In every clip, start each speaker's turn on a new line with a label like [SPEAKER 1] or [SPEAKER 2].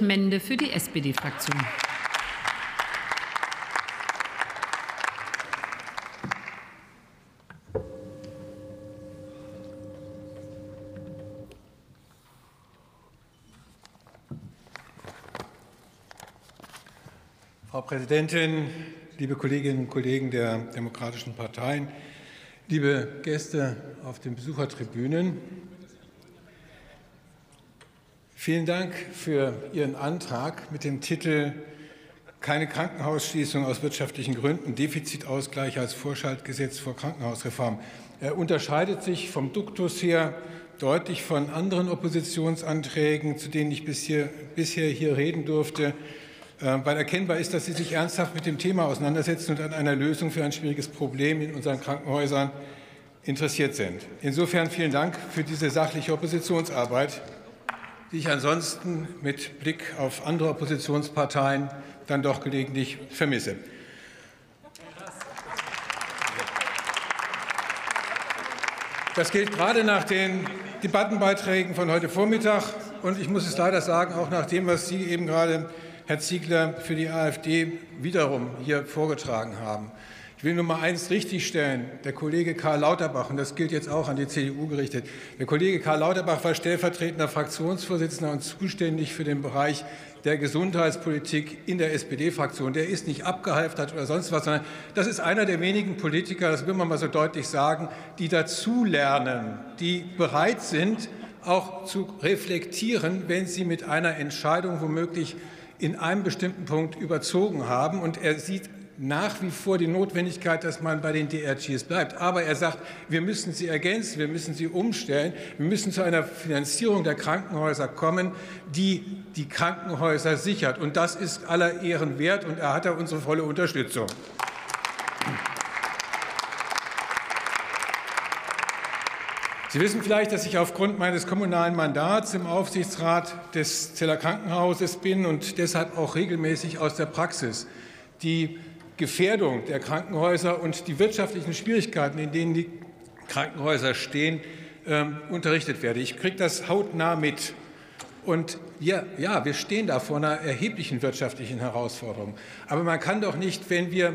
[SPEAKER 1] Mende für die SPD-Fraktion.
[SPEAKER 2] Frau Präsidentin, liebe Kolleginnen und Kollegen der demokratischen Parteien, liebe Gäste auf den Besuchertribünen, vielen Dank für Ihren Antrag mit dem Titel Keine Krankenhausschließung aus wirtschaftlichen Gründen, Defizitausgleich als Vorschaltgesetz vor Krankenhausreform. Er unterscheidet sich vom Duktus her deutlich von anderen Oppositionsanträgen, zu denen ich bisher, hier reden durfte. Äh, weil erkennbar ist, dass Sie sich ernsthaft mit dem Thema auseinandersetzen und an einer Lösung für ein schwieriges Problem in unseren Krankenhäusern interessiert sind. Insofern vielen Dank für diese sachliche Oppositionsarbeit, die ich ansonsten mit Blick auf andere Oppositionsparteien dann doch gelegentlich vermisse. Das gilt gerade nach den Debattenbeiträgen von heute Vormittag und ich muss es leider sagen, auch nach dem, was Sie eben gerade Herr Ziegler für die AfD wiederum hier vorgetragen haben. Ich will nur mal eins richtigstellen. Der Kollege Karl Lauterbach, und das gilt jetzt auch an die CDU gerichtet, der Kollege Karl Lauterbach war stellvertretender Fraktionsvorsitzender und zuständig für den Bereich der Gesundheitspolitik in der SPD-Fraktion. Der ist nicht abgehalftert oder sonst was, sondern das ist einer der wenigen Politiker, das will man mal so deutlich sagen, die dazulernen, die bereit sind, auch zu reflektieren, wenn sie mit einer Entscheidung womöglich in einem bestimmten Punkt überzogen haben. Und er sieht nach wie vor die Notwendigkeit, dass man bei den DRGs bleibt. Aber er sagt, wir müssen sie ergänzen, wir müssen sie umstellen, wir müssen zu einer Finanzierung der Krankenhäuser kommen, die die Krankenhäuser sichert. Und das ist aller Ehren wert, und er hat da unsere volle Unterstützung. Sie wissen vielleicht, dass ich aufgrund meines kommunalen Mandats im Aufsichtsrat des Zeller Krankenhauses bin und deshalb auch regelmäßig aus der Praxis die Gefährdung der Krankenhäuser und die wirtschaftlichen Schwierigkeiten, in denen die Krankenhäuser stehen, äh, unterrichtet werde. Ich kriege das hautnah mit. Und ja, ja, wir stehen da vor einer erheblichen wirtschaftlichen Herausforderung. Aber man kann doch nicht, wenn wir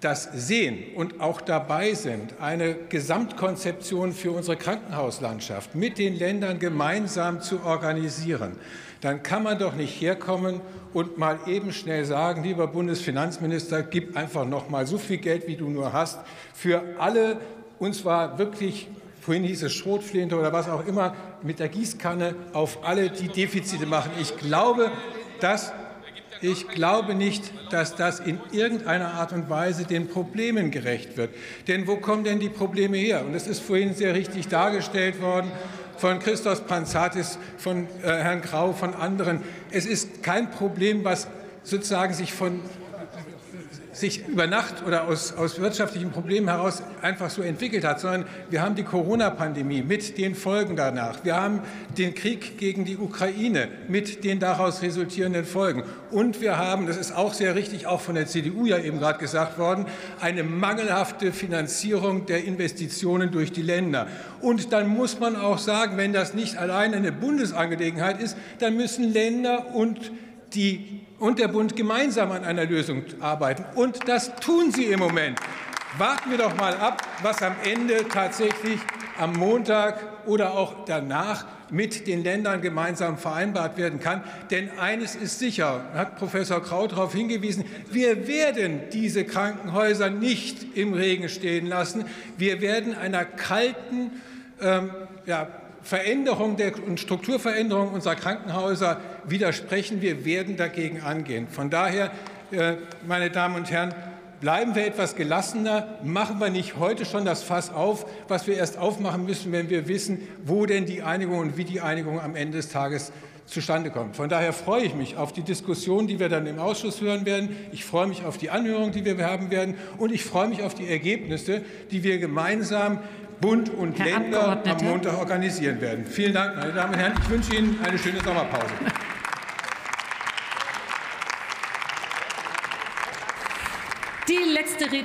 [SPEAKER 2] das sehen und auch dabei sind, eine Gesamtkonzeption für unsere Krankenhauslandschaft mit den Ländern gemeinsam zu organisieren, dann kann man doch nicht herkommen und mal eben schnell sagen, lieber Bundesfinanzminister, gib einfach noch mal so viel Geld, wie du nur hast, für alle, und zwar wirklich vorhin hieß es Schrotflinte oder was auch immer, mit der Gießkanne auf alle, die Defizite machen. Ich glaube, dass ich glaube nicht, dass das in irgendeiner Art und Weise den Problemen gerecht wird. Denn wo kommen denn die Probleme her? Und es ist vorhin sehr richtig dargestellt worden von Christos Panzatis, von äh, Herrn Grau, von anderen. Es ist kein Problem, was sozusagen sich von sich über Nacht oder aus, aus wirtschaftlichen Problemen heraus einfach so entwickelt hat, sondern wir haben die Corona-Pandemie mit den Folgen danach. Wir haben den Krieg gegen die Ukraine mit den daraus resultierenden Folgen. Und wir haben, das ist auch sehr richtig, auch von der CDU ja eben gerade gesagt worden, eine mangelhafte Finanzierung der Investitionen durch die Länder. Und dann muss man auch sagen, wenn das nicht alleine eine Bundesangelegenheit ist, dann müssen Länder und die und der Bund gemeinsam an einer Lösung arbeiten. Und das tun sie im Moment. Warten wir doch mal ab, was am Ende tatsächlich am Montag oder auch danach mit den Ländern gemeinsam vereinbart werden kann. Denn eines ist sicher, hat Professor Kraut darauf hingewiesen, wir werden diese Krankenhäuser nicht im Regen stehen lassen. Wir werden einer kalten ähm, ja, Veränderung der, und Strukturveränderung unserer Krankenhäuser widersprechen. Wir werden dagegen angehen. Von daher, äh, meine Damen und Herren, bleiben wir etwas gelassener, machen wir nicht heute schon das Fass auf, was wir erst aufmachen müssen, wenn wir wissen, wo denn die Einigung und wie die Einigung am Ende des Tages zustande kommt. Von daher freue ich mich auf die Diskussion, die wir dann im Ausschuss hören werden. Ich freue mich auf die Anhörung, die wir haben werden. Und ich freue mich auf die Ergebnisse, die wir gemeinsam Bund und Herr Länder am Montag organisieren werden. Vielen Dank, meine Damen und Herren. Ich wünsche Ihnen eine schöne Sommerpause. erste